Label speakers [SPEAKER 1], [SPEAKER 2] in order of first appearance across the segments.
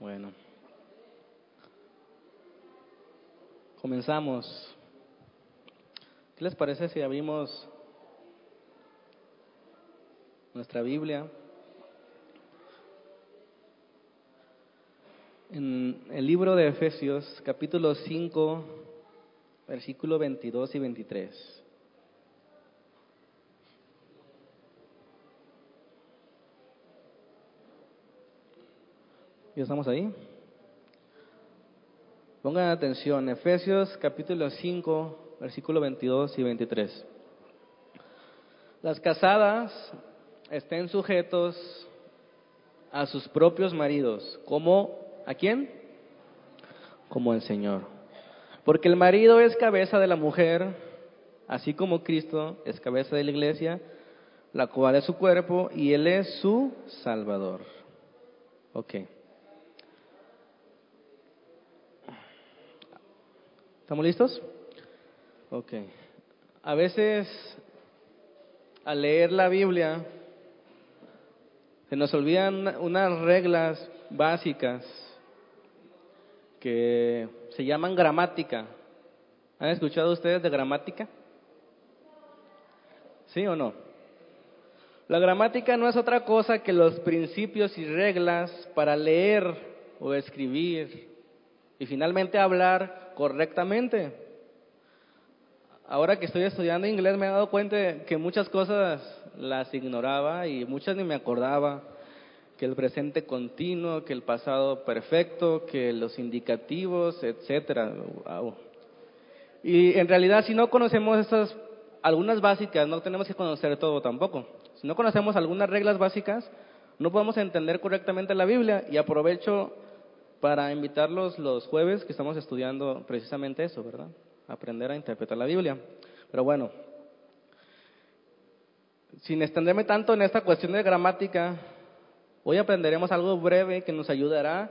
[SPEAKER 1] Bueno. Comenzamos. ¿Qué les parece si abrimos nuestra Biblia? En el libro de Efesios, capítulo 5, versículo 22 y 23. ¿Ya estamos ahí? Pongan atención, Efesios capítulo 5, versículo 22 y 23. Las casadas estén sujetos a sus propios maridos, como a quién? Como el Señor. Porque el marido es cabeza de la mujer, así como Cristo es cabeza de la iglesia, la cual es su cuerpo y él es su salvador. Ok. ¿Estamos listos? Ok. A veces, al leer la Biblia, se nos olvidan unas reglas básicas que se llaman gramática. ¿Han escuchado ustedes de gramática? ¿Sí o no? La gramática no es otra cosa que los principios y reglas para leer o escribir y finalmente hablar correctamente. Ahora que estoy estudiando inglés me he dado cuenta que muchas cosas las ignoraba y muchas ni me acordaba, que el presente continuo, que el pasado perfecto, que los indicativos, etcétera. Y en realidad si no conocemos estas algunas básicas, no tenemos que conocer todo tampoco. Si no conocemos algunas reglas básicas, no podemos entender correctamente la Biblia y aprovecho para invitarlos los jueves que estamos estudiando precisamente eso, ¿verdad? Aprender a interpretar la Biblia. Pero bueno, sin extenderme tanto en esta cuestión de gramática, hoy aprenderemos algo breve que nos ayudará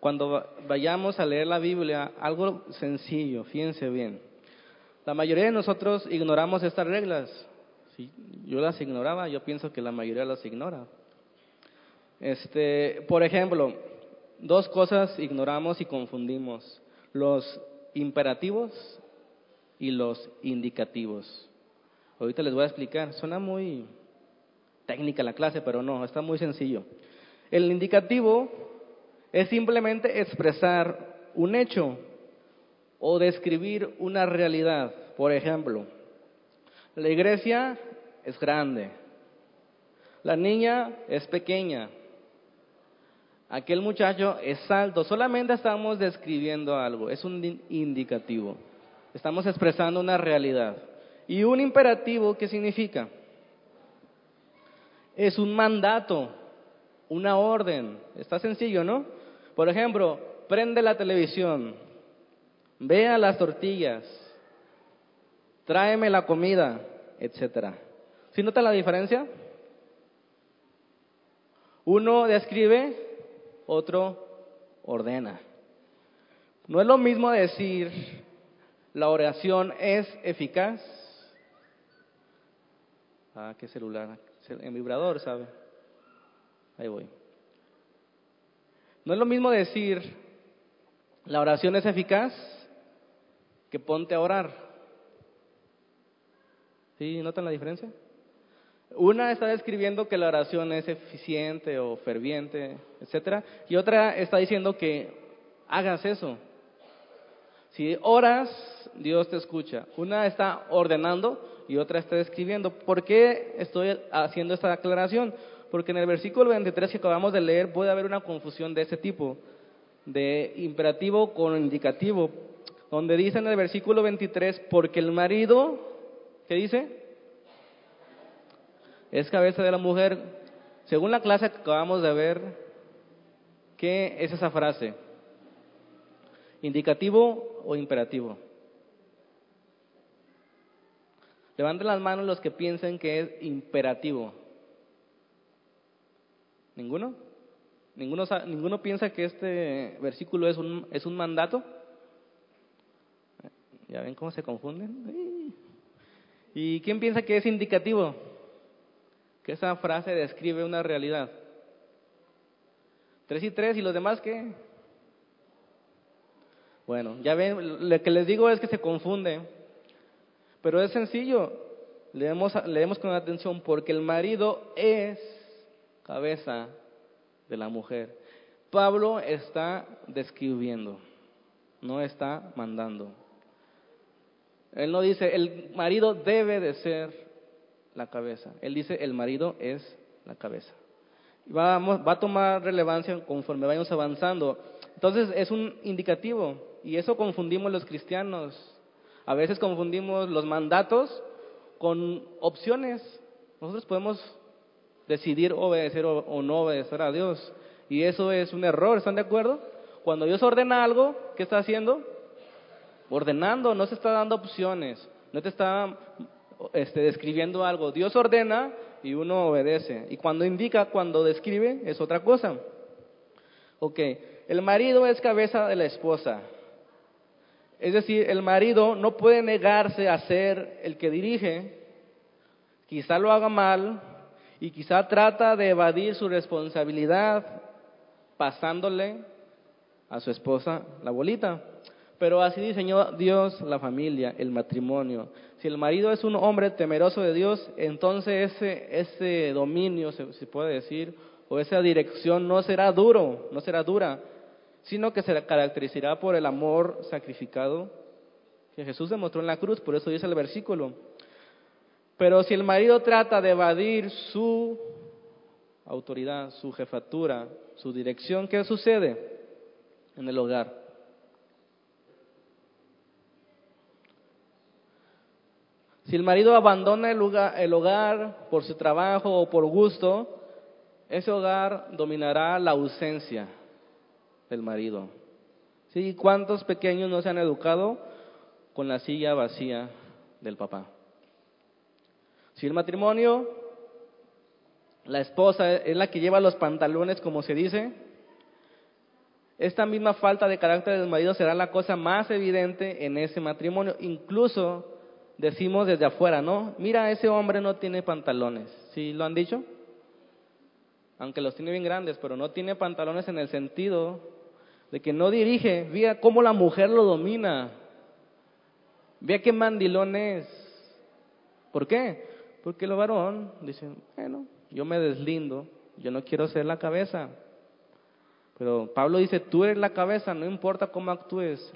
[SPEAKER 1] cuando vayamos a leer la Biblia, algo sencillo, fíjense bien. La mayoría de nosotros ignoramos estas reglas. Si yo las ignoraba, yo pienso que la mayoría las ignora. Este, por ejemplo, dos cosas ignoramos y confundimos, los imperativos y los indicativos. Ahorita les voy a explicar, suena muy técnica la clase, pero no, está muy sencillo. El indicativo es simplemente expresar un hecho o describir una realidad. Por ejemplo, la iglesia es grande, la niña es pequeña, aquel muchacho es alto. Solamente estamos describiendo algo, es un indicativo. Estamos expresando una realidad. ¿Y un imperativo qué significa? Es un mandato, una orden. Está sencillo, ¿no? Por ejemplo, prende la televisión, vea las tortillas, tráeme la comida, etcétera. ¿Sí nota la diferencia? Uno describe otro ordena. No es lo mismo decir la oración es eficaz. Ah, qué celular, en vibrador, ¿sabe? Ahí voy. No es lo mismo decir la oración es eficaz que ponte a orar. ¿Sí? ¿Notan la diferencia? Una está describiendo que la oración es eficiente o ferviente, etcétera, y otra está diciendo que hagas eso. Si oras, Dios te escucha. Una está ordenando y otra está describiendo. ¿Por qué estoy haciendo esta aclaración? Porque en el versículo 23 que acabamos de leer puede haber una confusión de ese tipo, de imperativo con indicativo, donde dice en el versículo 23, porque el marido, ¿qué dice? Es cabeza de la mujer. Según la clase que acabamos de ver, ¿qué es esa frase? ¿Indicativo o imperativo? Levanten las manos los que piensen que es imperativo. ¿Ninguno? ¿Ninguno, ninguno piensa que este versículo es un, es un mandato? ¿Ya ven cómo se confunden? ¿Y quién piensa que es indicativo? Esa frase describe una realidad. Tres y tres, ¿y los demás qué? Bueno, ya ven, lo que les digo es que se confunde, pero es sencillo. Leemos, leemos con atención porque el marido es cabeza de la mujer. Pablo está describiendo, no está mandando. Él no dice, el marido debe de ser la cabeza. Él dice, el marido es la cabeza. Vamos, va a tomar relevancia conforme vayamos avanzando. Entonces es un indicativo y eso confundimos los cristianos. A veces confundimos los mandatos con opciones. Nosotros podemos decidir obedecer o, no obedecer a Dios. Y eso es un error, ¿están de acuerdo? Cuando Dios ordena algo, ¿qué está haciendo? Ordenando, no se está dando opciones, no te está este, describiendo algo. Dios ordena y uno obedece. Y cuando indica, cuando describe, es otra cosa. Ok, el marido es cabeza de la esposa. Es decir, el marido no puede negarse a ser el que dirige. Quizá lo haga mal y quizá trata de evadir su responsabilidad pasándole a su esposa la bolita. Pero así diseñó Dios la familia, el matrimonio. Si el marido es un hombre temeroso de Dios, entonces ese, ese dominio, se, se puede decir, o esa dirección no será duro, no será dura, sino que se caracterizará por el amor sacrificado que Jesús demostró en la cruz, por eso dice el versículo. Pero si el marido trata de evadir su autoridad, su jefatura, su dirección, ¿qué sucede en el hogar? Si el marido abandona el, el hogar por su trabajo o por gusto, ese hogar dominará la ausencia del marido. ¿Sí? ¿Cuántos pequeños no se han educado con la silla vacía del papá? Si el matrimonio, la esposa es la que lleva los pantalones, como se dice, esta misma falta de carácter del marido será la cosa más evidente en ese matrimonio. Incluso decimos desde afuera, ¿no? Mira, ese hombre no tiene pantalones. ¿Sí lo han dicho? Aunque los tiene bien grandes, pero no tiene pantalones en el sentido de que no dirige. Vea cómo la mujer lo domina. Vea qué mandilón es. ¿Por qué? Porque el varón dice, bueno, yo me deslindo, yo no quiero ser la cabeza. Pero Pablo dice, tú eres la cabeza, no importa cómo actúes,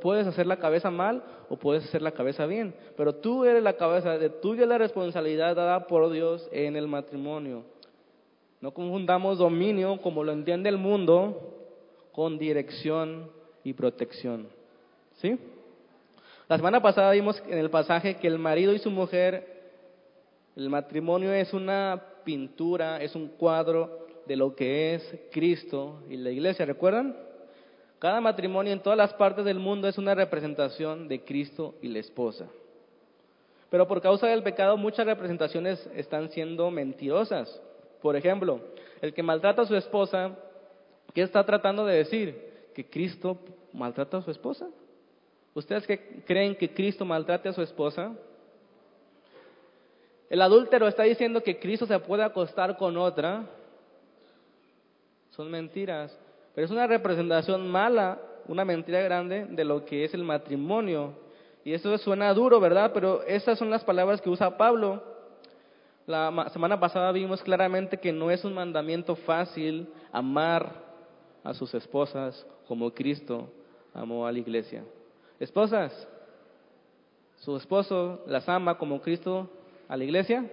[SPEAKER 1] puedes hacer la cabeza mal o puedes hacer la cabeza bien, pero tú eres la cabeza, de tuya la responsabilidad dada por Dios en el matrimonio. No confundamos dominio, como lo entiende el mundo, con dirección y protección. ¿Sí? La semana pasada vimos en el pasaje que el marido y su mujer, el matrimonio es una pintura, es un cuadro de lo que es Cristo y la iglesia. ¿Recuerdan? Cada matrimonio en todas las partes del mundo es una representación de Cristo y la esposa. Pero por causa del pecado muchas representaciones están siendo mentirosas. Por ejemplo, el que maltrata a su esposa, ¿qué está tratando de decir? ¿Que Cristo maltrata a su esposa? ¿Ustedes que creen que Cristo maltrate a su esposa? El adúltero está diciendo que Cristo se puede acostar con otra son mentiras, pero es una representación mala, una mentira grande de lo que es el matrimonio. Y eso suena duro, ¿verdad? Pero esas son las palabras que usa Pablo. La semana pasada vimos claramente que no es un mandamiento fácil amar a sus esposas como Cristo amó a la iglesia. Esposas, su esposo las ama como Cristo a la iglesia.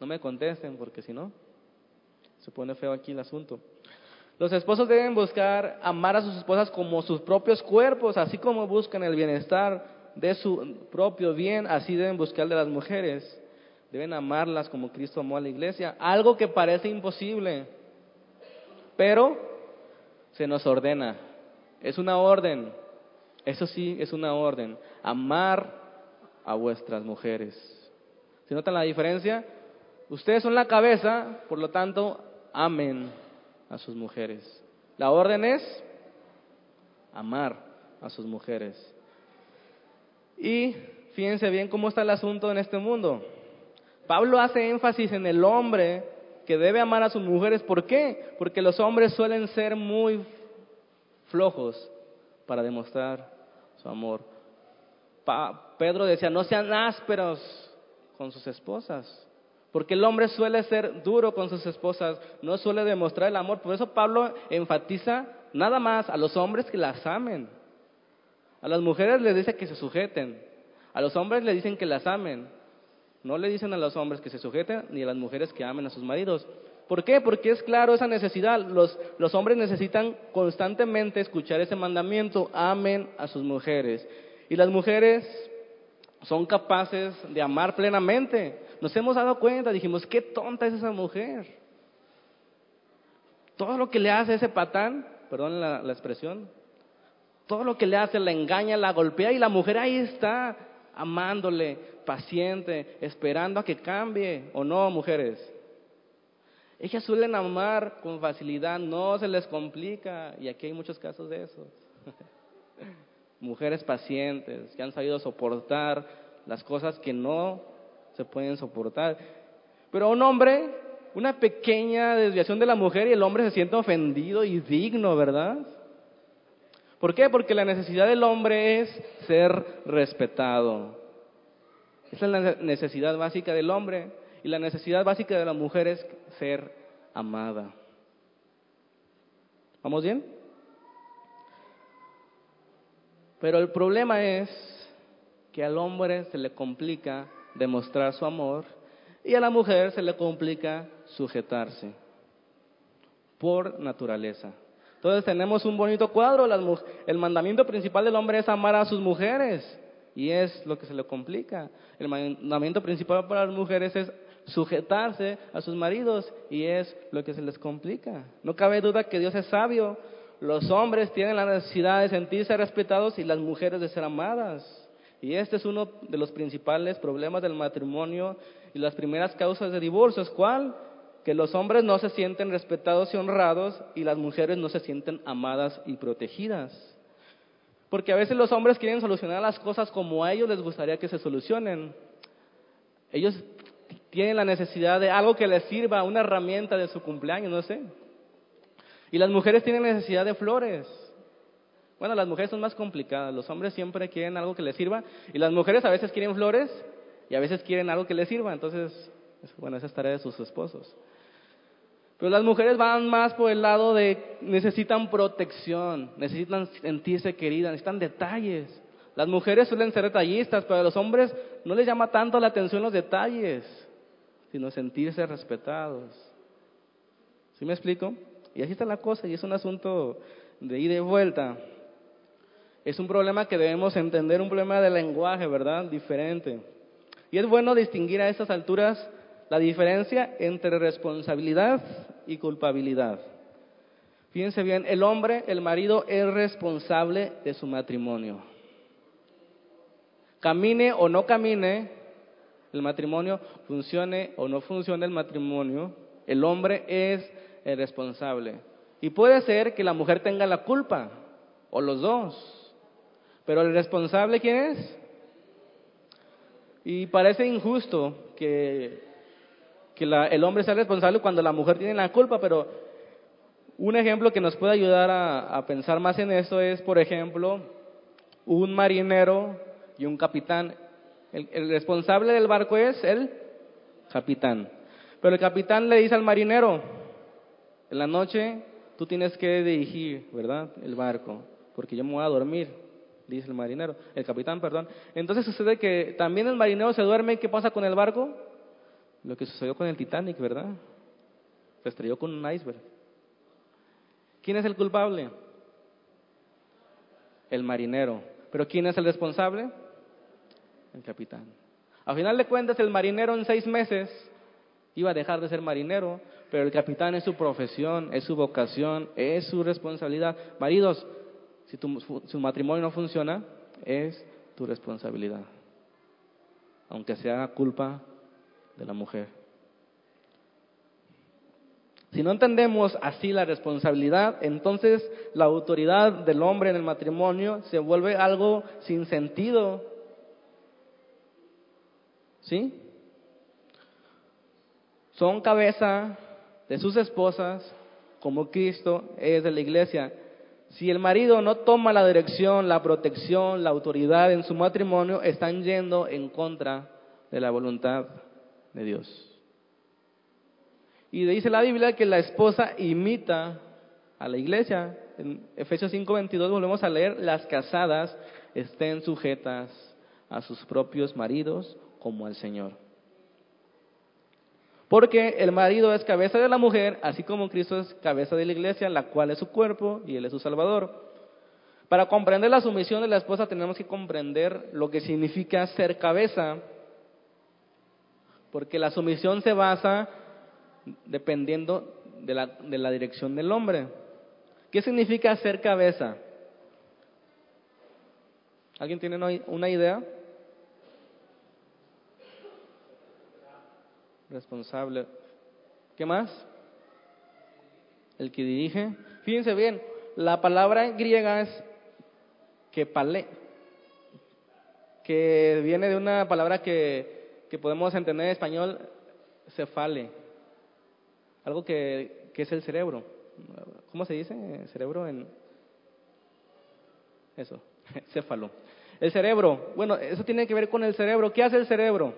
[SPEAKER 1] No me contesten porque si no, se pone feo aquí el asunto. Los esposos deben buscar amar a sus esposas como sus propios cuerpos, así como buscan el bienestar de su propio bien, así deben buscar de las mujeres. Deben amarlas como Cristo amó a la iglesia. Algo que parece imposible, pero se nos ordena. Es una orden. Eso sí, es una orden. Amar a vuestras mujeres. ¿Se notan la diferencia? Ustedes son la cabeza, por lo tanto, amen a sus mujeres. La orden es amar a sus mujeres. Y fíjense bien cómo está el asunto en este mundo. Pablo hace énfasis en el hombre que debe amar a sus mujeres. ¿Por qué? Porque los hombres suelen ser muy flojos, para demostrar su amor. Pedro decía, no sean ásperos con sus esposas, porque el hombre suele ser duro con sus esposas, no suele demostrar el amor. Por eso Pablo enfatiza nada más a los hombres que las amen. A las mujeres les dice que se sujeten, a los hombres le dicen que las amen. No le dicen a los hombres que se sujeten ni a las mujeres que amen a sus maridos. ¿Por qué? Porque es claro esa necesidad. Los, los hombres necesitan constantemente escuchar ese mandamiento, amen a sus mujeres. Y las mujeres son capaces de amar plenamente. Nos hemos dado cuenta, dijimos, qué tonta es esa mujer. Todo lo que le hace ese patán, perdón la, la expresión, todo lo que le hace la engaña, la golpea y la mujer ahí está amándole, paciente, esperando a que cambie o no, mujeres. Ellas suelen amar con facilidad, no se les complica y aquí hay muchos casos de eso. Mujeres pacientes que han sabido soportar las cosas que no se pueden soportar. Pero un hombre, una pequeña desviación de la mujer y el hombre se siente ofendido y digno, ¿verdad? ¿Por qué? Porque la necesidad del hombre es ser respetado. Esa es la necesidad básica del hombre. Y la necesidad básica de la mujer es ser amada. ¿Vamos bien? Pero el problema es que al hombre se le complica demostrar su amor y a la mujer se le complica sujetarse por naturaleza. Entonces tenemos un bonito cuadro. el mandamiento principal del hombre es amar a sus mujeres. Y es lo que se le complica. El mandamiento principal para las mujeres es sujetarse a sus maridos. Y es lo que se les complica. No cabe duda que Dios es sabio. Los hombres tienen la necesidad de sentirse respetados y las mujeres de ser amadas. Y este es uno de los principales problemas del matrimonio y las primeras causas de divorcio. ¿Cuál? que los hombres no se sienten respetados y honrados y las mujeres no se sienten amadas y protegidas. Porque a veces los hombres quieren solucionar las cosas como a ellos les gustaría que se solucionen. Ellos tienen la necesidad de algo que les sirva, una herramienta de su cumpleaños, no sé. Y las mujeres tienen necesidad de flores. Bueno, las mujeres son más complicadas. Los hombres siempre quieren algo que les sirva y las mujeres a veces quieren flores y a veces quieren algo que les sirva. Entonces, bueno, esa es tarea de sus esposos. Pero las mujeres van más por el lado de necesitan protección, necesitan sentirse queridas, necesitan detalles. Las mujeres suelen ser detallistas, pero a los hombres no les llama tanto la atención los detalles, sino sentirse respetados. ¿Sí me explico? Y así está la cosa, y es un asunto de ida y vuelta. Es un problema que debemos entender, un problema de lenguaje, ¿verdad? Diferente. Y es bueno distinguir a estas alturas la diferencia entre responsabilidad y culpabilidad. Fíjense bien, el hombre, el marido, es responsable de su matrimonio. Camine o no camine el matrimonio, funcione o no funcione el matrimonio, el hombre es el responsable. Y puede ser que la mujer tenga la culpa, o los dos. Pero el responsable, ¿quién es? Y parece injusto que que el hombre sea responsable cuando la mujer tiene la culpa, pero un ejemplo que nos puede ayudar a, pensar más en eso es, por ejemplo, un marinero y un capitán. El, el, responsable del barco es el capitán. Pero el capitán le dice al marinero, en la noche tú tienes que dirigir, ¿verdad? El barco, porque yo me voy a dormir, dice el marinero, el capitán, perdón. Entonces sucede que también el marinero se duerme, ¿qué pasa con el barco? Lo que sucedió con el Titanic, ¿verdad? Se estrelló con un iceberg. ¿Quién es el culpable? El marinero. ¿Pero quién es el responsable? El capitán. A final de cuentas, el marinero en seis meses iba a dejar de ser marinero, pero el capitán es su profesión, es su vocación, es su responsabilidad. Maridos, si tu, su matrimonio no funciona, es tu responsabilidad. Aunque sea culpa de la mujer. Si no entendemos así la responsabilidad, entonces la autoridad del hombre en el matrimonio se vuelve algo sin sentido. ¿Sí? Son cabeza de sus esposas como Cristo es de la iglesia. Si el marido no toma la dirección, la protección, la autoridad en su matrimonio, están yendo en contra de la voluntad de Dios. Y dice la Biblia que la esposa imita a la iglesia. En Efesios 5:22 volvemos a leer, las casadas estén sujetas a sus propios maridos como al Señor. Porque el marido es cabeza de la mujer, así como Cristo es cabeza de la iglesia, la cual es su cuerpo y Él es su Salvador. Para comprender la sumisión de la esposa tenemos que comprender lo que significa ser cabeza, porque la sumisión se basa dependiendo de la, de la dirección del hombre. ¿Qué significa ser cabeza? ¿Alguien tiene una idea? Responsable. ¿Qué más? El que dirige. Fíjense bien, la palabra griega es kepale, que viene de una palabra que, que podemos entender en español, cefale, algo que, que es el cerebro. ¿Cómo se dice? Cerebro en... Eso, céfalo. El cerebro, bueno, eso tiene que ver con el cerebro. ¿Qué hace el cerebro?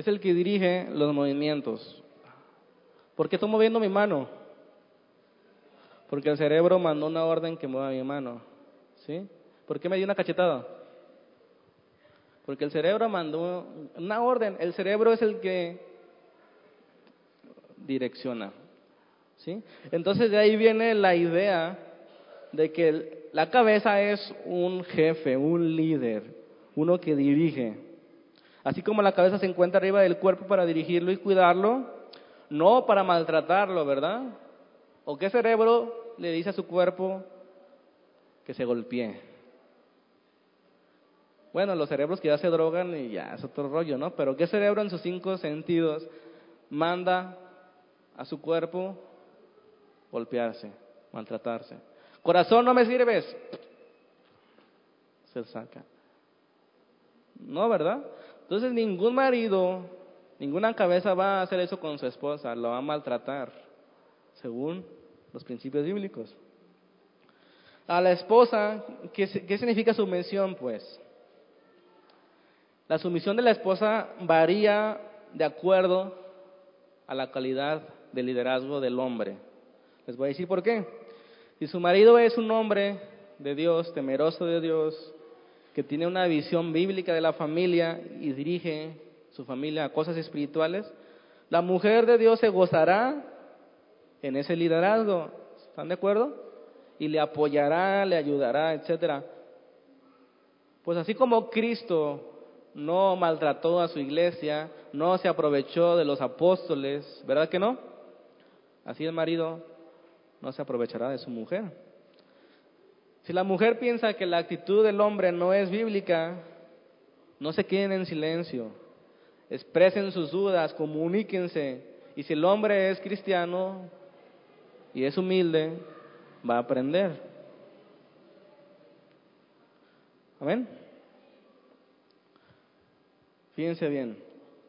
[SPEAKER 1] Es el que dirige los movimientos. ¿Por qué estoy moviendo mi mano? Porque el cerebro mandó una orden que mueva mi mano. ¿Sí? ¿Por qué me dio una cachetada? Porque el cerebro mandó una orden. El cerebro es el que direcciona. ¿Sí? Entonces de ahí viene la idea de que la cabeza es un jefe, un líder, uno que dirige. Así como la cabeza se encuentra arriba del cuerpo para dirigirlo y cuidarlo, no para maltratarlo, ¿verdad? ¿O qué cerebro le dice a su cuerpo que se golpee? Bueno, los cerebros que ya se drogan y ya es otro rollo, ¿no? Pero ¿qué cerebro en sus cinco sentidos manda a su cuerpo golpearse, maltratarse? Corazón, no me sirves. Se saca. No, ¿verdad? Entonces ningún marido, ninguna cabeza va a hacer eso con su esposa, lo va a maltratar, según los principios bíblicos. A la esposa, ¿qué, significa sumisión? Pues la sumisión de la esposa varía de acuerdo a la calidad de liderazgo del hombre. Les voy a decir por qué. Si su marido es un hombre de Dios, temeroso de Dios, que tiene una visión bíblica de la familia y dirige su familia a cosas espirituales, la mujer de Dios se gozará en ese liderazgo. ¿Están de acuerdo? Y le apoyará, le ayudará, etcétera. Pues así como Cristo no maltrató a su iglesia, no se aprovechó de los apóstoles, ¿verdad que no? Así el marido no se aprovechará de su mujer. Si la mujer piensa que la actitud del hombre no es bíblica, no se queden en silencio, expresen sus dudas, comuníquense. Y si el hombre es cristiano y es humilde, va a aprender. Amén. Fíjense bien,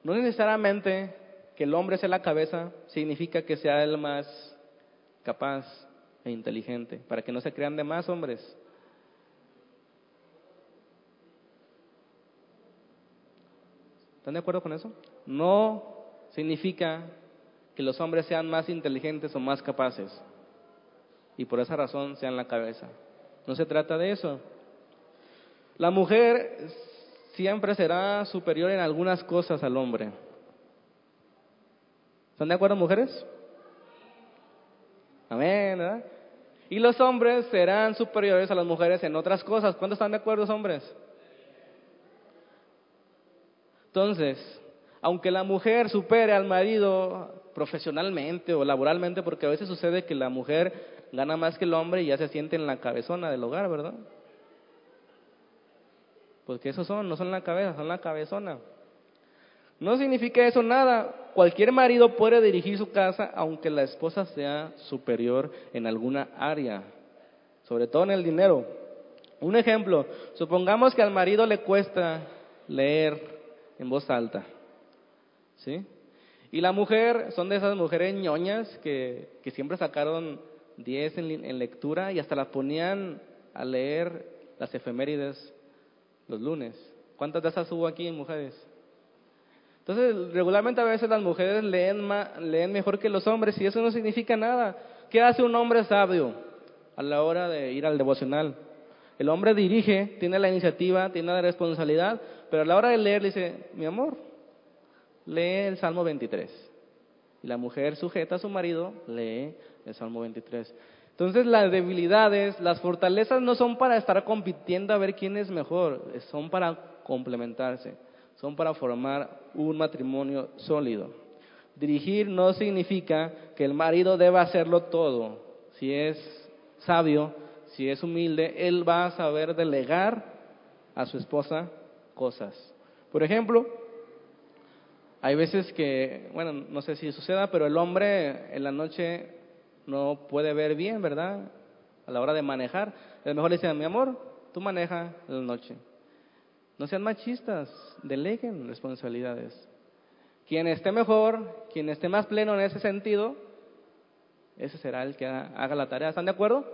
[SPEAKER 1] no necesariamente que el hombre sea la cabeza significa que sea el más capaz, e inteligente, para que no se crean de más hombres. ¿Están de acuerdo con eso? No significa que los hombres sean más inteligentes o más capaces y por esa razón sean la cabeza. No se trata de eso. La mujer siempre será superior en algunas cosas al hombre. ¿Están de acuerdo, mujeres? Amén. Y los hombres serán superiores a las mujeres en otras cosas. ¿Cuántos están de acuerdo, hombres? Entonces, aunque la mujer supere al marido profesionalmente o laboralmente, porque a veces sucede que la mujer gana más que el hombre y ya se siente en la cabezona del hogar, ¿verdad? Porque esos son, no son la cabeza, son la cabezona. No significa eso nada. Cualquier marido puede dirigir su casa aunque la esposa sea superior en alguna área, sobre todo en el dinero. Un ejemplo, supongamos que al marido le cuesta leer en voz alta, ¿sí? Y la mujer, son de esas mujeres ñoñas que, que siempre sacaron 10 en, en lectura y hasta las ponían a leer las efemérides los lunes. ¿Cuántas de esas hubo aquí, mujeres? Entonces, regularmente a veces las mujeres leen, leen mejor que los hombres y eso no significa nada. ¿Qué hace un hombre sabio a la hora de ir al devocional? El hombre dirige, tiene la iniciativa, tiene la responsabilidad, pero a la hora de leer le dice, mi amor, lee el Salmo 23. Y la mujer sujeta a su marido, lee el Salmo 23. Entonces las debilidades, las fortalezas no son para estar compitiendo a ver quién es mejor, son para complementarse, son para formar un matrimonio sólido. Dirigir no significa que el marido deba hacerlo todo. Si es sabio, si es humilde, él va a saber delegar a su esposa cosas. Por ejemplo, hay veces que, bueno, no sé si suceda, pero el hombre en la noche no puede ver bien, ¿verdad? A la hora de manejar. A mejor le dicen, mi amor, tú maneja en la noche. No sean machistas, deleguen responsabilidades. Quien esté mejor, quien esté más pleno en ese sentido, ese será el que haga la tarea. ¿Están de acuerdo?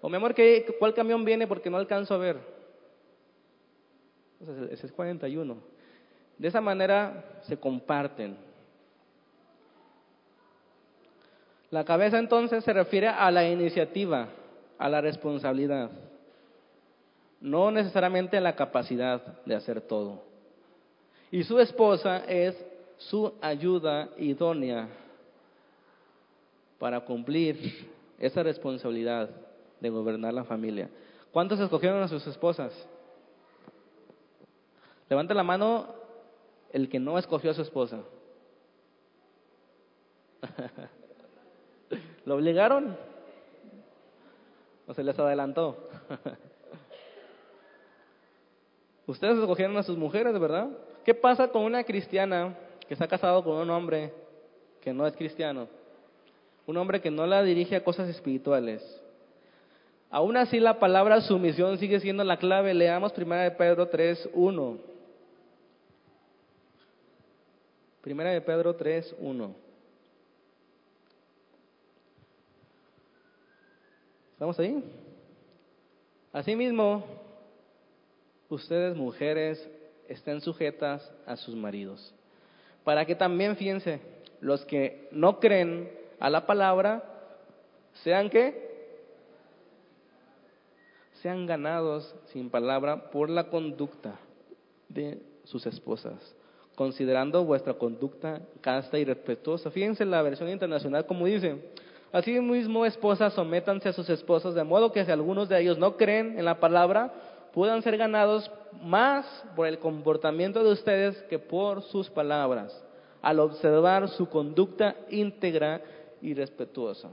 [SPEAKER 1] O mi amor, ¿cuál camión viene porque no alcanzo a ver? Ese es 41. De esa manera se comparten. La cabeza entonces se refiere a la iniciativa, a la responsabilidad, no necesariamente a la capacidad de hacer todo. Y su esposa es su ayuda idónea para cumplir esa responsabilidad de gobernar la familia. ¿Cuántos escogieron a sus esposas? Levanta la mano el que no escogió a su esposa? ¿Lo obligaron? ¿O se les adelantó? Ustedes escogieron a sus mujeres, ¿verdad? ¿Qué pasa con una cristiana que ha casado con un hombre que no es cristiano? Un hombre que no la dirige a cosas espirituales. Aún así la palabra sumisión sigue siendo la clave. Leamos 1 Pedro 3, 1. Primera de Pedro 3, 1. ¿Estamos ahí? Asimismo, ustedes mujeres estén sujetas a sus maridos, para que también, fíjense, los que no creen a la palabra, sean que sean ganados sin palabra por la conducta de sus esposas considerando vuestra conducta casta y respetuosa. Fíjense la versión internacional como dice, así mismo esposas sométanse a sus esposos de modo que si algunos de ellos no creen en la palabra, puedan ser ganados más por el comportamiento de ustedes que por sus palabras, al observar su conducta íntegra y respetuosa.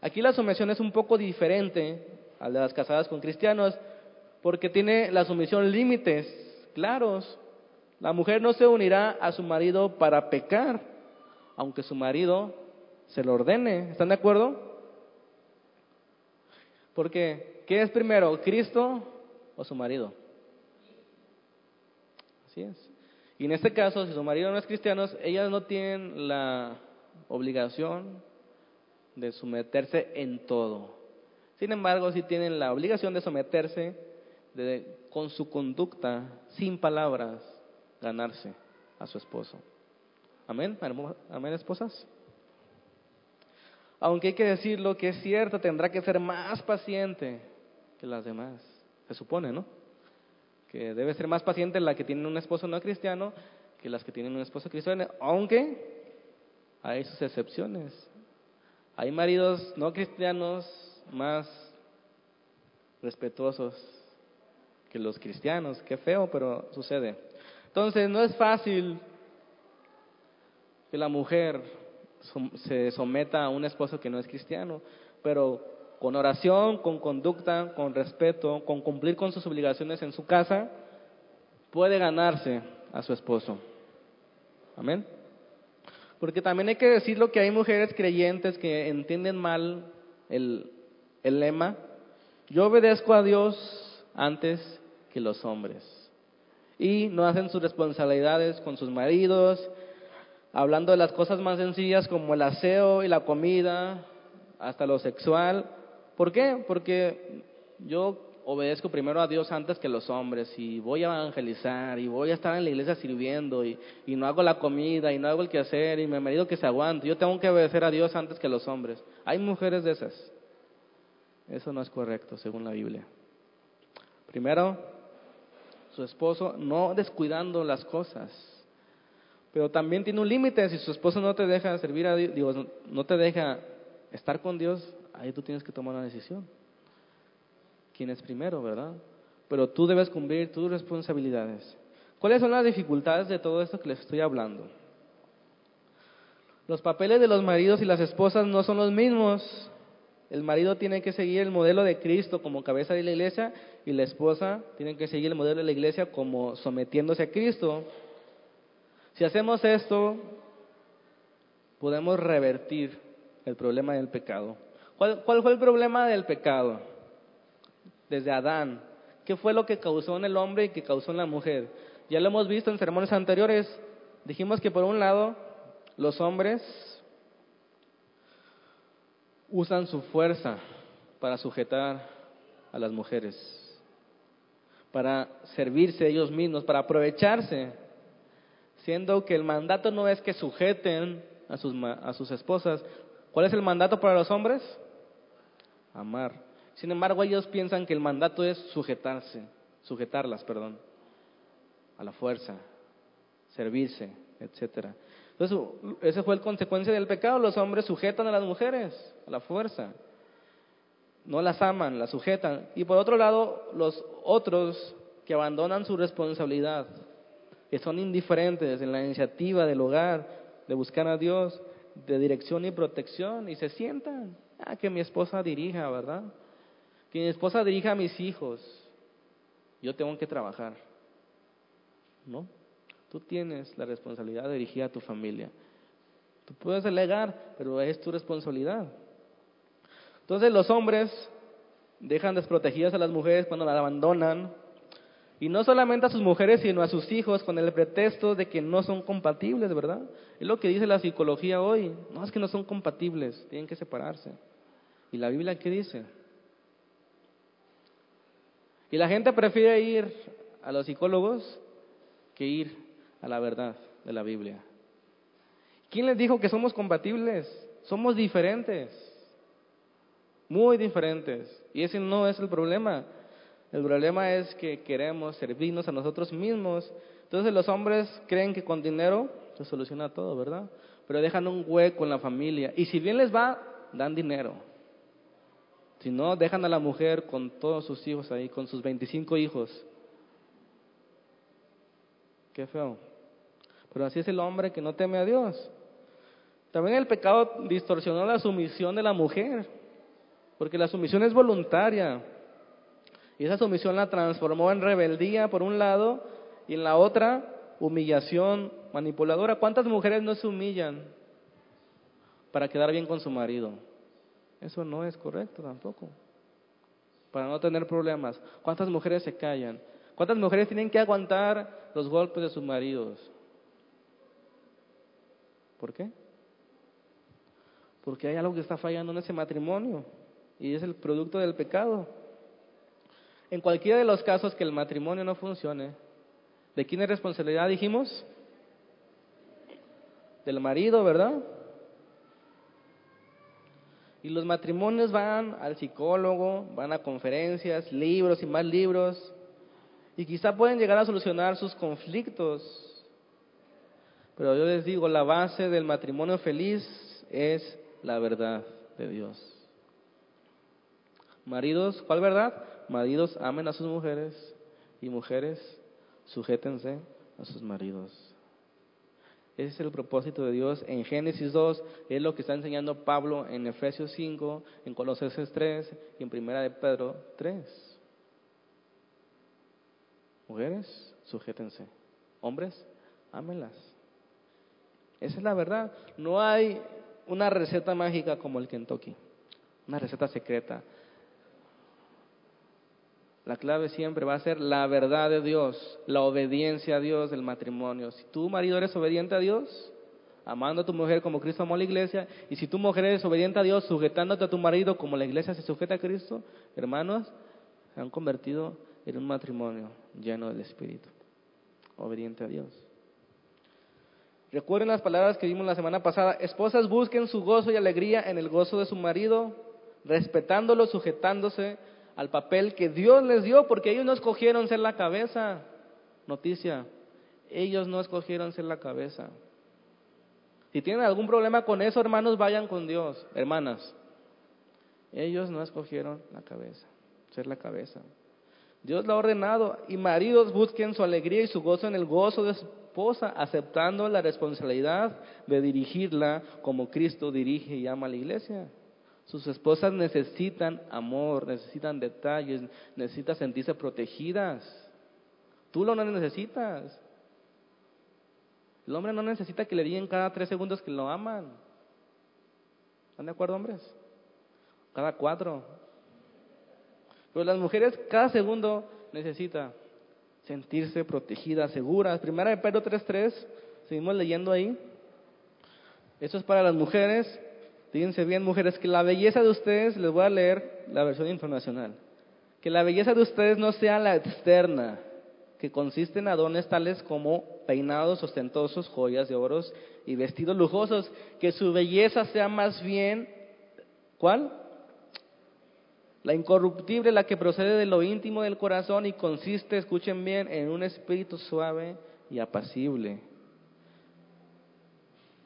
[SPEAKER 1] Aquí la sumisión es un poco diferente a la de las casadas con cristianos, porque tiene la sumisión límites claros la mujer no se unirá a su marido para pecar, aunque su marido se lo ordene. ¿Están de acuerdo? Porque, ¿qué es primero, Cristo su marido? Así es. Y en este caso, si su marido no es cristiano, ellas no tienen la obligación de someterse en todo. Sin embargo, sí tienen la obligación de someterse con su conducta, sin palabras, ganarse a su esposo. Amén, amén, esposas. Aunque hay que decirlo que es cierto, tendrá que ser más paciente que las demás. Se supone, ¿no? Que debe ser más paciente la que tiene un esposo no cristiano que las que tienen un esposo cristiano, aunque hay sus excepciones. Hay maridos no cristianos más respetuosos que los cristianos. Qué feo, pero sucede. Entonces no es fácil que la mujer se someta a un esposo que no es cristiano, pero con oración, con conducta, con respeto, con cumplir con sus obligaciones en su casa, puede ganarse a su esposo. Amén. Porque también hay que decirlo que hay mujeres creyentes que entienden mal el, el lema, yo obedezco a Dios antes que los hombres y no hacen sus responsabilidades con sus maridos, hablando de las cosas más sencillas como el aseo y la comida, hasta lo sexual. ¿Por qué? Porque yo obedezco primero a Dios antes que los hombres y voy a evangelizar y voy a estar en la iglesia sirviendo y, no hago la comida y no hago el quehacer y me marido que se aguante. Yo tengo que obedecer a Dios antes que los hombres. Hay mujeres de esas. Eso no es correcto según la Biblia. Primero, su esposo no descuidando las cosas. Pero también tiene un límite. Si su esposo no te deja servir a Dios, digo, no te deja estar con Dios, ahí tú tienes que tomar una decisión quién es primero, ¿verdad? Pero tú debes cumplir tus responsabilidades. ¿Cuáles son las dificultades de todo esto que les estoy hablando? Los papeles de los maridos y las esposas no son los mismos. El marido tiene que seguir el modelo de Cristo como cabeza de la iglesia y la esposa tiene que seguir el modelo de la iglesia como sometiéndose a Cristo. Si hacemos esto, podemos revertir el problema del pecado. ¿Cuál, fue el problema del pecado? desde Adán. ¿Qué fue lo que causó en el hombre y que causó en la mujer? Ya lo hemos visto en sermones anteriores. Dijimos que por un lado los hombres usan su fuerza para sujetar a las mujeres, para servirse ellos mismos, para aprovecharse, siendo que el mandato no es que sujeten a sus, a sus esposas. ¿Cuál es el mandato para los hombres? Amar. Sin embargo, ellos piensan que el mandato es sujetarse, sujetarlas, perdón, a la fuerza, servirse, etcétera. Entonces, esa fue la consecuencia del pecado. Los hombres sujetan a las mujeres, a la fuerza. No las aman, las sujetan. Y por otro lado, los otros que abandonan su responsabilidad, que son indiferentes en la iniciativa del hogar, de buscar a Dios, de dirección y protección, y se sientan, ah, que mi esposa dirija, ¿verdad? que mi esposa dirija a mis hijos, yo tengo que trabajar. ¿No? Tú tienes la responsabilidad de dirigir a tu familia. Tú puedes delegar, pero es tu responsabilidad. Entonces los hombres dejan desprotegidas a las mujeres cuando las abandonan. Y no solamente a sus mujeres, sino a sus hijos con el pretexto de que no son compatibles, ¿verdad? Es lo que dice la psicología hoy. No es que no son compatibles, tienen que separarse. ¿Y la Biblia qué dice? Y la gente prefiere ir a los psicólogos que ir a la verdad de la Biblia. ¿Quién les dijo que somos compatibles? Somos diferentes, muy diferentes. Y ese no es el problema. El problema es que queremos servirnos a nosotros mismos. Entonces los hombres creen que con dinero se soluciona todo, ¿verdad? Pero dejan un hueco en la familia. Y si bien les va, dan dinero. Si no, dejan a la mujer con todos sus hijos ahí, con sus 25 hijos. Qué feo. Pero así es el hombre que no teme a Dios. También el pecado distorsionó la sumisión de la mujer, porque la sumisión es voluntaria. Y esa sumisión la transformó en rebeldía por un lado y en la otra humillación manipuladora. ¿Cuántas mujeres no se humillan para quedar bien con su marido? Eso no es correcto tampoco. Para no tener problemas. ¿Cuántas mujeres se callan? ¿Cuántas mujeres tienen que aguantar los golpes de sus maridos? ¿Por qué? Porque hay algo que está fallando en ese matrimonio y es el producto del pecado. En cualquiera de los casos que el matrimonio no funcione, ¿de quién es responsabilidad dijimos? Del marido, ¿verdad? Y los matrimonios van al psicólogo, van a conferencias, libros y más libros, y quizá pueden llegar a solucionar sus conflictos. Pero yo les digo, la base del matrimonio feliz es la verdad de Dios. Maridos, ¿cuál verdad? Maridos amen a sus mujeres y mujeres sujétense a sus maridos. Ese es el propósito de Dios en Génesis 2, es lo que está enseñando Pablo en Efesios 5, en Colosenses 3 y en Primera de Pedro 3. Mujeres, sujétense. Hombres, ámenlas. Esa es la verdad. No hay una receta mágica como el Kentucky, una receta secreta. La clave siempre va a ser la verdad de Dios, la obediencia a Dios del matrimonio. Si tu marido eres obediente a Dios, amando a tu mujer como Cristo amó a la iglesia, y si tu mujer es obediente a Dios, sujetándote a tu marido como la iglesia se sujeta a Cristo, hermanos, se han convertido en un matrimonio lleno del Espíritu, obediente a Dios. Recuerden las palabras que vimos la semana pasada, esposas busquen su gozo y alegría en el gozo de su marido, respetándolo, sujetándose al papel que Dios les dio, porque ellos no escogieron ser la cabeza. Noticia, ellos no escogieron ser la cabeza. Si tienen algún problema con eso, hermanos, vayan con Dios, hermanas. Ellos no escogieron la cabeza, ser la cabeza. Dios lo ha ordenado y maridos busquen su alegría y su gozo en el gozo de su esposa, aceptando la responsabilidad de dirigirla como Cristo dirige y ama a la iglesia. Sus esposas necesitan amor, necesitan detalles, necesitan sentirse protegidas. Tú lo necesitas. El hombre no necesita que le digan cada tres segundos que lo aman. ¿Están de acuerdo, hombres? Cada cuatro. Pero las mujeres cada segundo necesita sentirse protegidas, seguras. Primera de Pedro 3.3, seguimos leyendo ahí. Esto es para las mujeres. Fíjense bien, mujeres, que la belleza de ustedes, les voy a leer la versión internacional, que la belleza de ustedes no sea la externa, que consiste en adornos tales como peinados ostentosos, joyas de oros y vestidos lujosos, que su belleza sea más bien, ¿cuál? La incorruptible, la que procede de lo íntimo del corazón y consiste, escuchen bien, en un espíritu suave y apacible.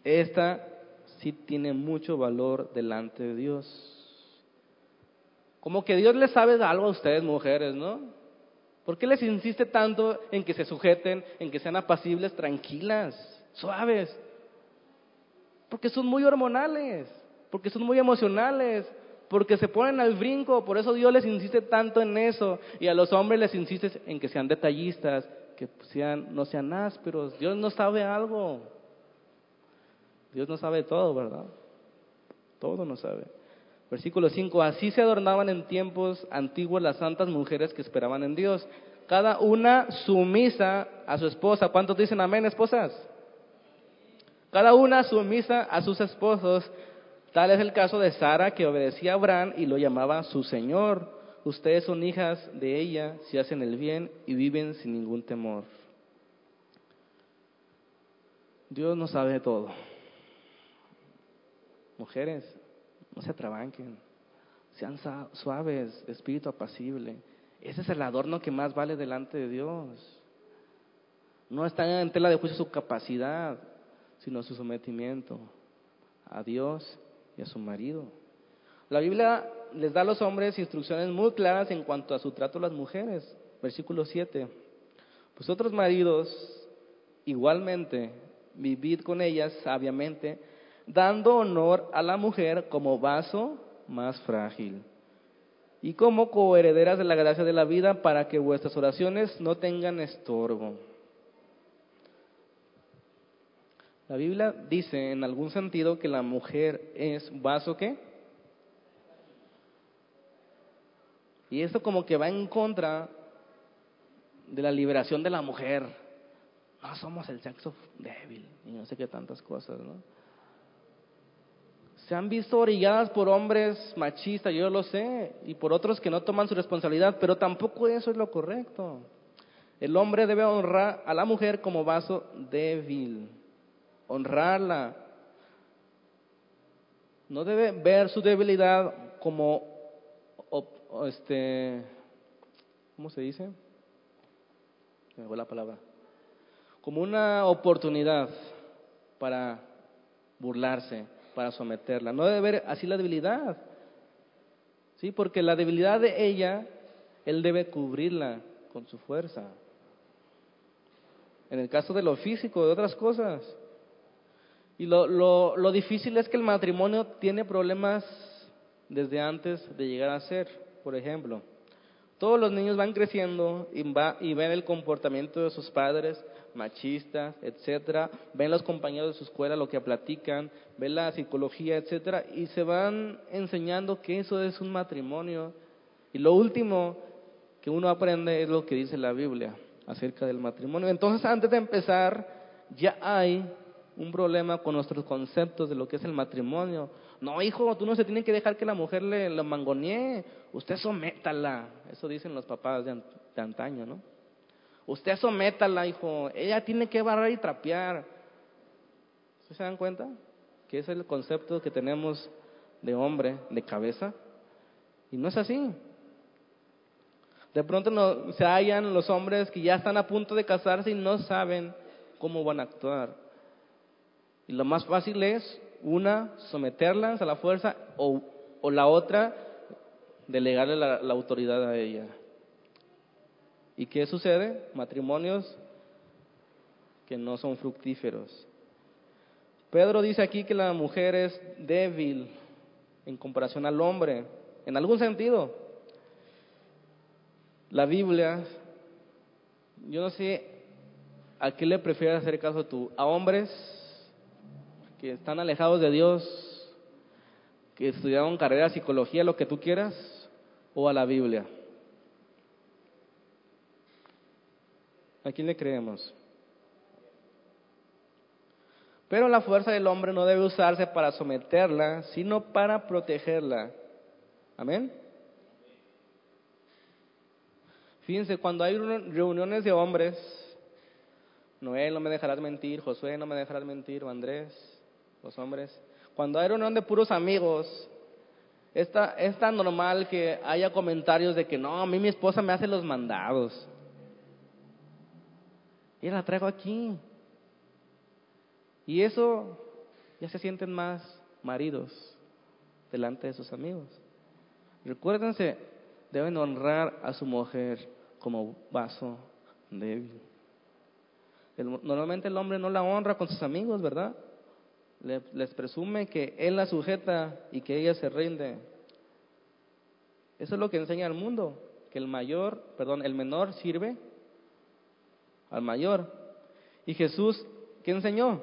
[SPEAKER 1] Esta sí tiene mucho valor delante de Dios. Como que Dios les sabe algo a ustedes, mujeres, ¿no? ¿Por qué les insiste tanto en que se sujeten, en que sean apacibles, tranquilas, suaves? Porque son muy hormonales, porque son muy emocionales, porque se ponen al brinco, por eso Dios les insiste tanto en eso y a los hombres les insiste en que sean detallistas, que sean, no sean ásperos. Dios no sabe algo. Dios no sabe todo, ¿verdad? Todo no sabe. Versículo 5, así se adornaban en tiempos antiguos las santas mujeres que esperaban en Dios, cada una sumisa a su esposa. ¿Cuántos dicen amén, esposas? Cada una sumisa a sus esposos. Tal es el caso de Sara, que obedecía a Abraham y lo llamaba su Señor. Ustedes son hijas de ella si hacen el bien y viven sin ningún temor. Dios no sabe todo. Mujeres, no se atrabanquen, sean suaves, espíritu apacible. Ese es el adorno que más vale delante de Dios. No está en tela de juicio su capacidad, sino su sometimiento a Dios y a su marido. La Biblia les da a los hombres instrucciones muy claras en cuanto a su trato a las mujeres. Versículo 7. Vosotros maridos, igualmente, vivid con ellas sabiamente, dando honor a la mujer como vaso más frágil y como coherederas de la gracia de la vida para que vuestras oraciones no tengan estorbo. La Biblia dice en algún sentido que la mujer es vaso qué? Y esto como que va en contra de la liberación de la mujer. No somos el sexo débil y no sé qué tantas cosas, ¿no? Se han visto orilladas por hombres machistas, yo lo sé, y por otros que no toman su responsabilidad, pero tampoco eso es lo correcto. El hombre debe honrar a la mujer como vaso débil, honrarla. No debe ver su debilidad como, este, ¿cómo se dice? Me fue la palabra. Como una oportunidad para burlarse, para someterla. No debe ver así la debilidad. ¿Sí? Porque la debilidad de ella, él debe cubrirla con su fuerza. En el caso de lo físico, de otras cosas. Y lo, lo, lo difícil es que el matrimonio tiene problemas desde antes de llegar a ser. Por ejemplo, todos los niños van creciendo y, va, y ven el comportamiento de sus padres, machistas, etcétera, ven los compañeros de su escuela lo que platican, ven la psicología, etcétera, y se van enseñando que eso es un matrimonio. Y lo último que uno aprende es lo que dice la Biblia acerca del matrimonio. Entonces, antes de empezar, ya hay un problema con nuestros conceptos de lo que es el matrimonio. No, hijo, tú no se tiene que dejar que la mujer le, lo mangonee. Usted sométala. Eso dicen los papás de, antaño, ¿no? Usted sométala, hijo. Ella tiene que barrar y trapear. ¿Se dan cuenta? Que es el concepto que tenemos de hombre, de cabeza. Y no es así. De pronto no, se hallan los hombres que ya están a punto de casarse y no saben cómo van a actuar. Y lo más fácil es, una, someterlas a la fuerza o, o la otra, delegarle la, la autoridad a ella. ¿Y qué sucede? Matrimonios que no son fructíferos. Pedro dice aquí que la mujer es débil en comparación al hombre, en algún sentido. La Biblia, yo no sé a qué le prefieres hacer caso tú, a hombres que están alejados de Dios, que estudiaron carrera de psicología, lo que tú quieras, o a la Biblia. ¿A quién le creemos? Pero la fuerza del hombre no debe usarse para someterla, sino para protegerla. Amén. Fíjense, cuando hay reuniones de hombres, Noel, no me dejarás mentir, Josué, no me dejarás mentir, o Andrés, los hombres, cuando hay reunión de puros amigos, es tan normal que haya comentarios de que no, a mí mi esposa me hace los mandados. Y la traigo aquí. Y eso ya se sienten más maridos delante de sus amigos. Recuérdense, deben honrar a su mujer como vaso débil. normalmente el hombre no la honra con sus amigos, ¿verdad? Les presume que él la sujeta y que ella se rinde. Eso es lo que enseña al mundo, que el mayor, perdón, el menor sirve al mayor. Y Jesús, ¿qué enseñó?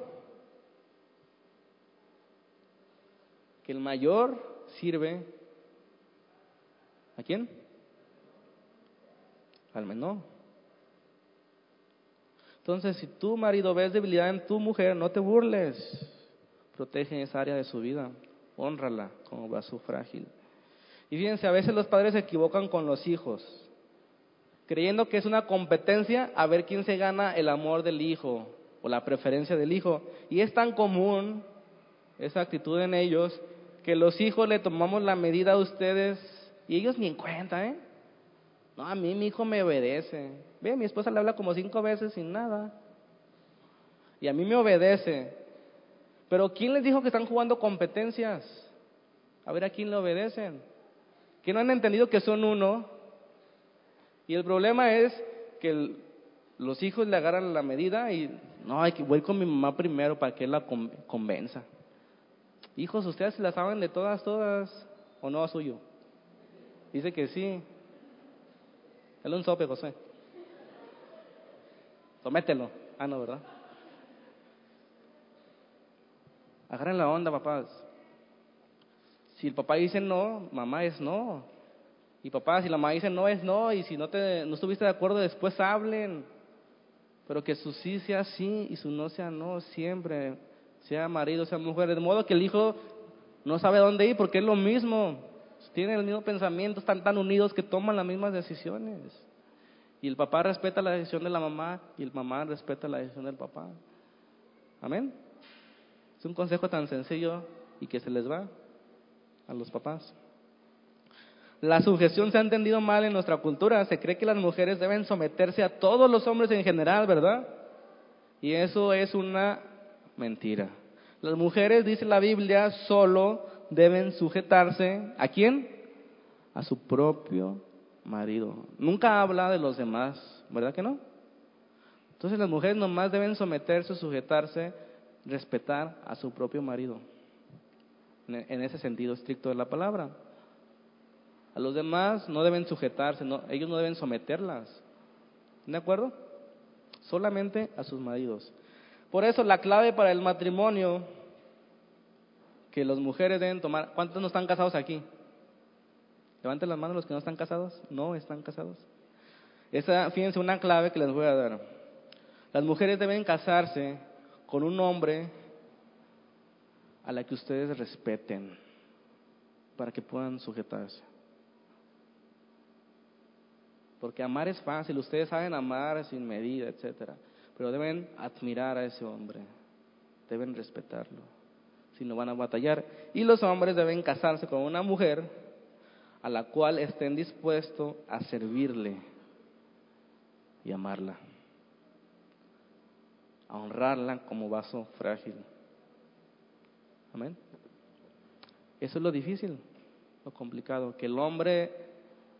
[SPEAKER 1] Que el mayor sirve ¿a quién? Al menor. Entonces, si tu marido ves debilidad en tu mujer, no te burles. Protege esa área de su vida. Honrala como vaso frágil. Y fíjense, a veces los padres se equivocan con los hijos creyendo que es una competencia a ver quién se gana el amor del hijo o la preferencia del hijo. Y es tan común esa actitud en ellos que los hijos le tomamos la medida a ustedes y ellos ni en cuenta, ¿eh? No, a mí mi hijo me obedece. Ve, mi esposa le habla como cinco veces sin nada. Y a mí me obedece. Pero ¿quién les dijo que están jugando competencias? A ver a quién le obedecen. Que no han entendido que son uno y el problema es que los hijos le agarran la medida y no, hay que voy con mi mamá primero para que él la convenza. Hijos, ustedes se la saben de todas, todas, o no a suyo. Dice que sí. Él un sope, José. Somételo. Ah, no, ¿verdad? Agarren la onda, papás. Si el papá dice no, mamá es no. Y papá, si la mamá dice no es no, y si no, te, no estuviste de acuerdo, después hablen. Pero que su sí sea sí y su no sea no, siempre. Sea marido, sea mujer. De modo que el hijo no sabe dónde ir porque es lo mismo. Tienen el mismo pensamiento, están tan unidos que toman las mismas decisiones. Y el papá respeta la decisión de la mamá y el mamá respeta la decisión del papá. Amén. Es un consejo tan sencillo y que se les va a los papás. La sujeción se ha entendido mal en nuestra cultura. Se cree que las mujeres deben someterse a todos los hombres en general, ¿verdad? Y eso es una mentira. Las mujeres, dice la Biblia, solo deben sujetarse a quién? A su propio marido. Nunca habla de los demás, ¿verdad que no? Entonces las mujeres nomás deben someterse, sujetarse, respetar a su propio marido. En ese sentido estricto de la palabra. A los demás no deben sujetarse, ellos no deben someterlas. ¿De acuerdo? Solamente a sus maridos. Por eso la clave para el matrimonio que las mujeres deben tomar. ¿Cuántos no están casados aquí? Levanten las manos los que no están casados. No están casados. Esa, fíjense, una clave que les voy a dar. Las mujeres deben casarse con un hombre a la que ustedes respeten para que puedan sujetarse. Porque amar es fácil, ustedes saben amar sin medida, etcétera, pero deben admirar a ese hombre, deben respetarlo, si no van a batallar. Y los hombres deben casarse con una mujer a la cual estén dispuestos a servirle y amarla, a honrarla como vaso frágil. Amén. Eso es lo difícil, lo complicado, que el hombre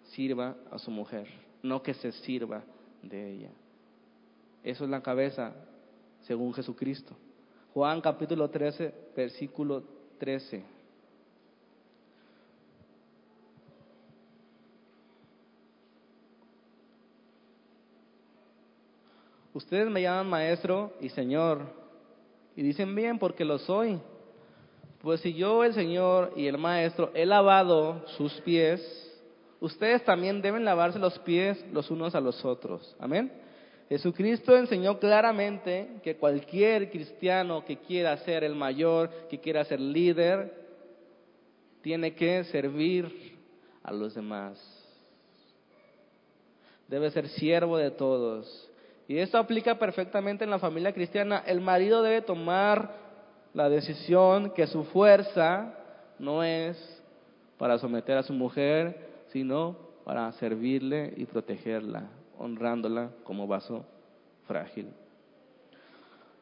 [SPEAKER 1] sirva a su mujer, no que se sirva de ella. Eso es la cabeza según Jesucristo. Juan capítulo 13, versículo 13. Ustedes me llaman maestro y señor y dicen bien porque lo soy. Pues si yo, el Señor y el Maestro, he lavado sus pies, ustedes también deben lavarse los pies los unos a los otros. Amén. Jesucristo enseñó claramente que cualquier cristiano que quiera ser el mayor, que quiera ser líder, tiene que servir a los demás. Debe ser siervo de todos. Y esto aplica perfectamente en la familia cristiana. El marido debe tomar la decisión que su fuerza no es para someter a su mujer, sino para servirle y protegerla, honrándola como vaso frágil.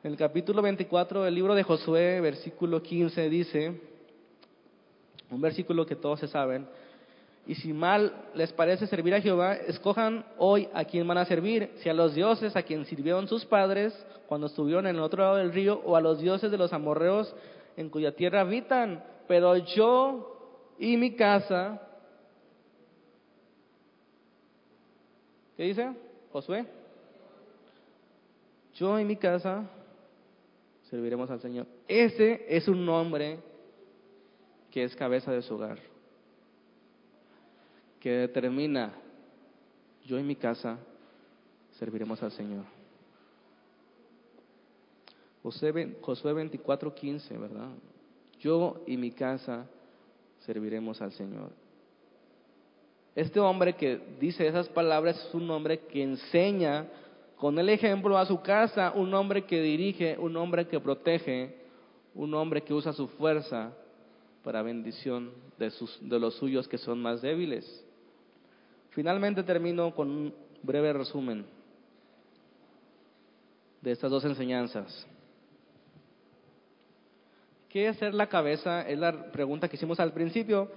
[SPEAKER 1] En el capítulo 24 del libro de Josué, versículo 15, dice, un versículo que todos se saben, y si mal les parece servir a Jehová, escojan hoy a quién van a servir, si a los dioses a quien sirvieron sus padres cuando estuvieron en el otro lado del río, o a los dioses de los amorreos en cuya tierra habitan. Pero yo y mi casa, ¿qué dice Josué? Yo y mi casa serviremos al Señor. Ese es un nombre que es cabeza de su hogar que determina, yo y mi casa serviremos al Señor. Josué 24:15, ¿verdad? Yo y mi casa serviremos al Señor. Este hombre que dice esas palabras es un hombre que enseña con el ejemplo a su casa, un hombre que dirige, un hombre que protege, un hombre que usa su fuerza para bendición de, sus, de los suyos que son más débiles. Finalmente termino con un breve resumen de estas dos enseñanzas. ¿Qué es ser la cabeza? Es la pregunta que hicimos al principio.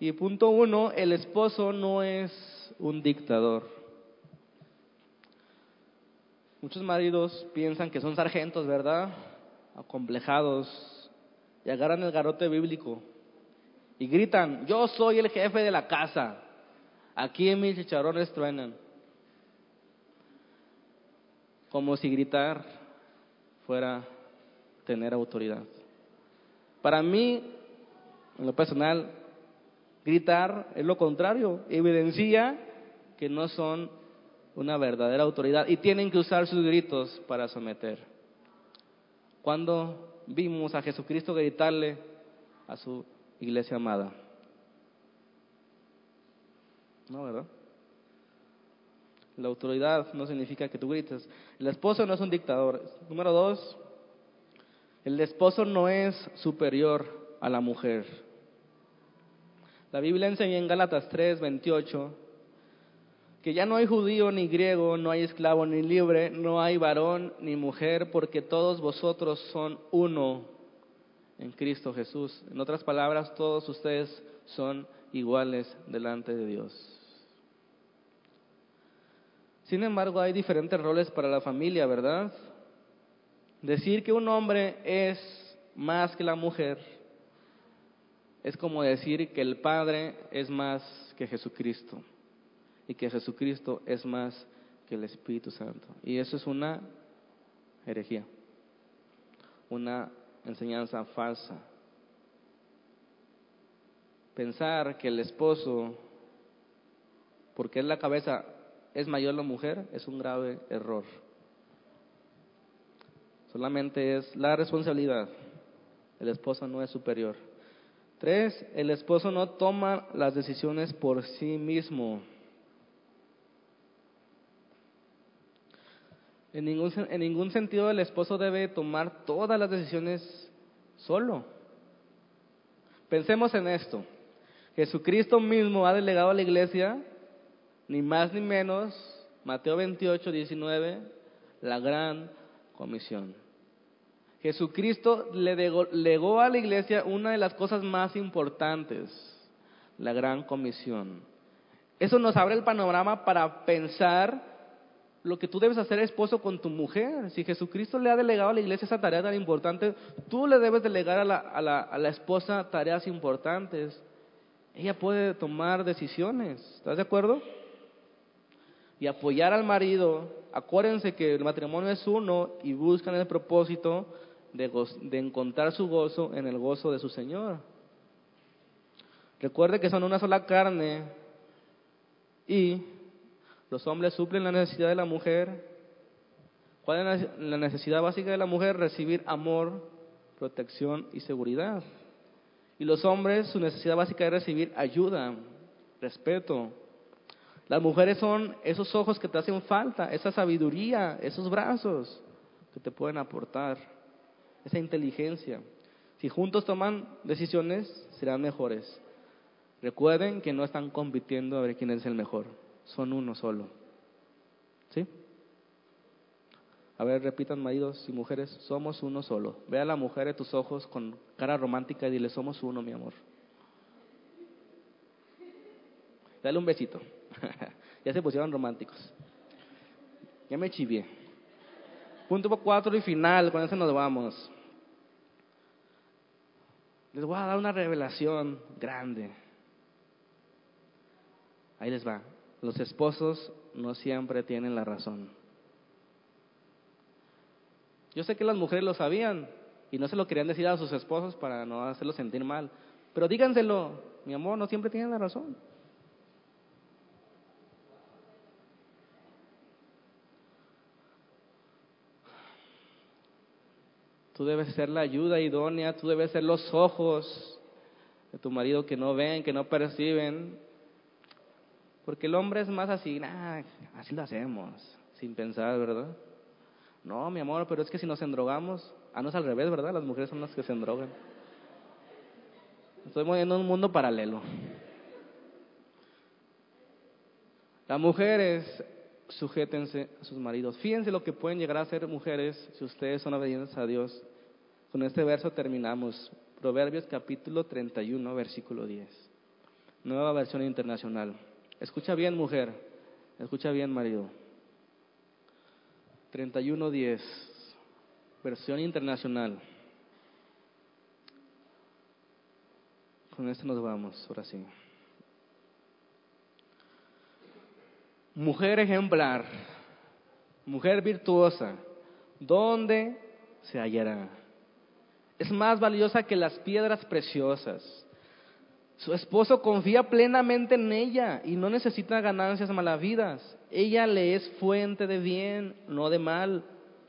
[SPEAKER 1] Y punto uno, el esposo no es un dictador. Muchos maridos piensan que son sargentos, ¿verdad? Acomplejados y agarran el garote bíblico y gritan, yo soy el jefe de la casa. Aquí en mis chicharrones truenan. Como si gritar fuera tener autoridad. Para mí, en lo personal, gritar es lo contrario, evidencia que no son una verdadera autoridad y tienen que usar sus gritos para someter. Cuando vimos a Jesucristo gritarle a su iglesia amada, no, ¿verdad? La autoridad no significa que tú grites. El esposo no es un dictador. Número dos, el esposo no es superior a la mujer. La Biblia enseña en Gálatas 3, 28 que ya no hay judío ni griego, no hay esclavo ni libre, no hay varón ni mujer, porque todos vosotros son uno en Cristo Jesús. En otras palabras, todos ustedes son iguales delante de Dios. Sin embargo, hay diferentes roles para la familia, ¿verdad? Decir que un hombre es más que la mujer es como decir que el Padre es más que Jesucristo y que Jesucristo es más que el Espíritu Santo. Y eso es una herejía, una enseñanza falsa. Pensar que el esposo, porque es la cabeza, es mayor la mujer es un grave error. Solamente es la responsabilidad el esposo no es superior. Tres, el esposo no toma las decisiones por sí mismo. En ningún, en ningún sentido el esposo debe tomar todas las decisiones solo. Pensemos en esto. Jesucristo mismo ha delegado a la iglesia, ni más ni menos, Mateo 28, 19, la gran comisión. Jesucristo le legó a la iglesia una de las cosas más importantes, la gran comisión. Eso nos abre el panorama para pensar lo que tú debes hacer esposo con tu mujer. Si Jesucristo le ha delegado a la iglesia esa tarea tan importante, tú le debes delegar a la, a la, a la esposa tareas importantes. Ella puede tomar decisiones, ¿estás de acuerdo? Y apoyar al marido. Acuérdense que el matrimonio es uno y buscan el propósito de, de encontrar su gozo en el gozo de su Señor. Recuerde que son una sola carne y los hombres suplen la necesidad de la mujer. ¿Cuál es la necesidad básica de la mujer? Recibir amor, protección y seguridad. Y los hombres, su necesidad básica es recibir ayuda, respeto. Las mujeres son esos ojos que te hacen falta, esa sabiduría, esos brazos que te pueden aportar, esa inteligencia. Si juntos toman decisiones, serán mejores. Recuerden que no están compitiendo a ver quién es el mejor son uno solo. ¿Sí? A ver, repitan maridos y mujeres, somos uno solo. Ve a la mujer de tus ojos con cara romántica y dile, somos uno, mi amor. Dale un besito. ya se pusieron románticos. Ya me chivié. Punto cuatro y final, con eso nos vamos. Les voy a dar una revelación grande. Ahí les va los esposos no siempre tienen la razón. Yo sé que las mujeres lo sabían y no se lo querían decir a sus esposos para no hacerlos sentir mal, pero díganselo, mi amor, no siempre tienen la razón. Tú debes ser la ayuda idónea, tú debes ser los ojos de tu marido que no ven, que no perciben, porque el hombre es más así, así lo hacemos, sin pensar, ¿verdad? No, mi amor, pero es que si nos endrogamos, ah, no es al revés, ¿verdad? Las mujeres son las que se endrogan. Estoy moviendo un mundo paralelo. Las mujeres, sujétense a sus maridos. Fíjense lo que pueden llegar a ser mujeres si ustedes son obedientes a Dios. Con este verso terminamos. Proverbios capítulo 31, versículo 10. Nueva versión internacional. Escucha bien, mujer. Escucha bien, marido. 31.10, versión internacional. Con esto nos vamos, ahora sí. Mujer ejemplar, mujer virtuosa, ¿dónde se hallará? Es más valiosa que las piedras preciosas su esposo confía plenamente en ella y no necesita ganancias malavidas. Ella le es fuente de bien, no de mal,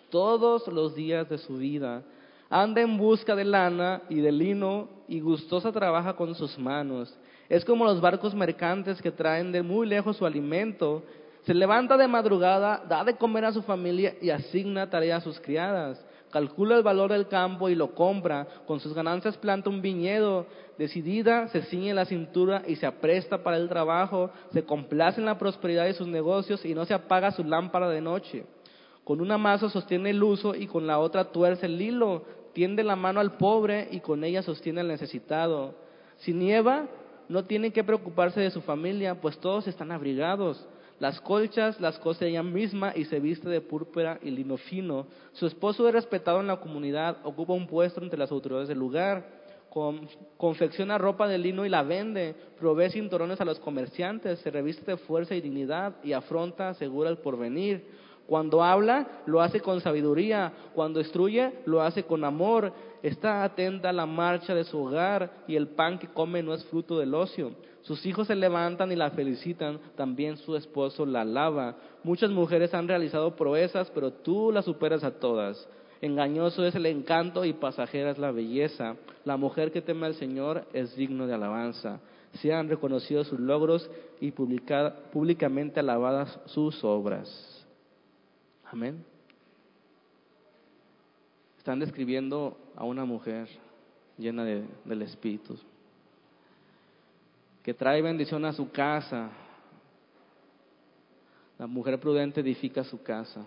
[SPEAKER 1] todos los días de su vida. Anda en busca de lana y de lino y gustosa trabaja con sus manos. Es como los barcos mercantes que traen de muy lejos su alimento. Se levanta de madrugada, da de comer a su familia y asigna tarea a sus criadas calcula el valor del campo y lo compra, con sus ganancias planta un viñedo, decidida se ciñe la cintura y se apresta para el trabajo, se complace en la prosperidad de sus negocios y no se apaga su lámpara de noche. Con una mano sostiene el uso y con la otra tuerce el hilo, tiende la mano al pobre y con ella sostiene al necesitado. Si nieva, no tiene que preocuparse de su familia, pues todos están abrigados. Las colchas las cose ella misma y se viste de púrpura y lino fino. Su esposo es respetado en la comunidad, ocupa un puesto entre las autoridades del lugar. confecciona ropa de lino y la vende, provee cinturones a los comerciantes, se reviste de fuerza y dignidad y afronta, asegura el porvenir. Cuando habla, lo hace con sabiduría. Cuando instruye, lo hace con amor. Está atenta a la marcha de su hogar y el pan que come no es fruto del ocio. Sus hijos se levantan y la felicitan, también su esposo la alaba. Muchas mujeres han realizado proezas, pero tú las superas a todas. Engañoso es el encanto y pasajera es la belleza. La mujer que teme al Señor es digno de alabanza. Sean reconocidos sus logros y públicamente alabadas sus obras. Amén. Están describiendo a una mujer llena del Espíritu, que trae bendición a su casa. La mujer prudente edifica su casa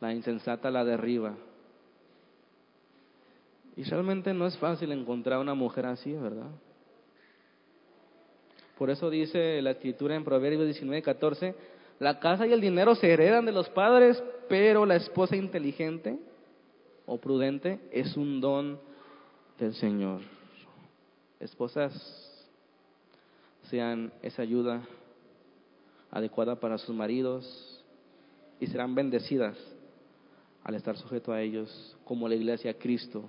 [SPEAKER 1] la insensata la derriba. Y realmente no es fácil encontrar una mujer así, ¿verdad? Por eso dice la escritura en Proverbios 19, 14, la casa y el dinero se heredan de los padres, pero la esposa inteligente o prudente es un don del Señor. Esposas, sean esa ayuda adecuada para sus maridos y serán bendecidas al estar sujeto a ellos como la iglesia a Cristo.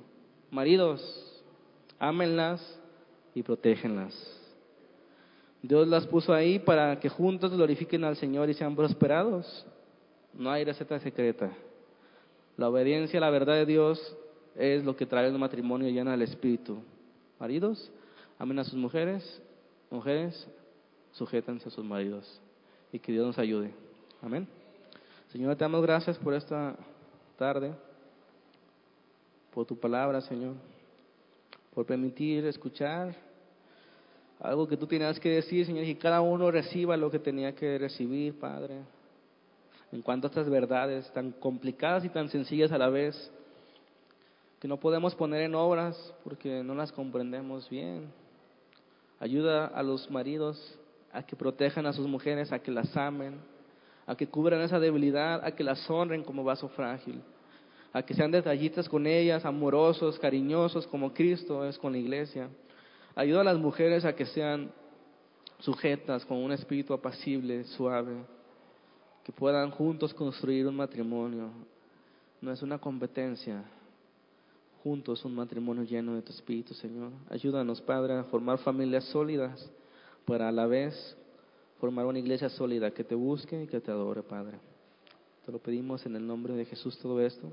[SPEAKER 1] Maridos, ámenlas y protégenlas. Dios las puso ahí para que juntos glorifiquen al Señor y sean prosperados. No hay receta secreta. La obediencia a la verdad de Dios es lo que trae el matrimonio y llena el espíritu. Maridos, amen a sus mujeres. Mujeres, sujétense a sus maridos. Y que Dios nos ayude. Amén. Señor, te damos gracias por esta tarde, por tu palabra, Señor, por permitir escuchar algo que tú tenías que decir, Señor, y cada uno reciba lo que tenía que recibir, Padre. En cuanto a estas verdades tan complicadas y tan sencillas a la vez, que no podemos poner en obras porque no las comprendemos bien. Ayuda a los maridos a que protejan a sus mujeres, a que las amen, a que cubran esa debilidad, a que las honren como vaso frágil, a que sean detallistas con ellas, amorosos, cariñosos, como Cristo es con la iglesia. Ayuda a las mujeres a que sean sujetas con un espíritu apacible, suave, que puedan juntos construir un matrimonio. No es una competencia, juntos un matrimonio lleno de tu espíritu, Señor. Ayúdanos, Padre, a formar familias sólidas para a la vez formar una iglesia sólida que te busque y que te adore, Padre. Te lo pedimos en el nombre de Jesús todo esto.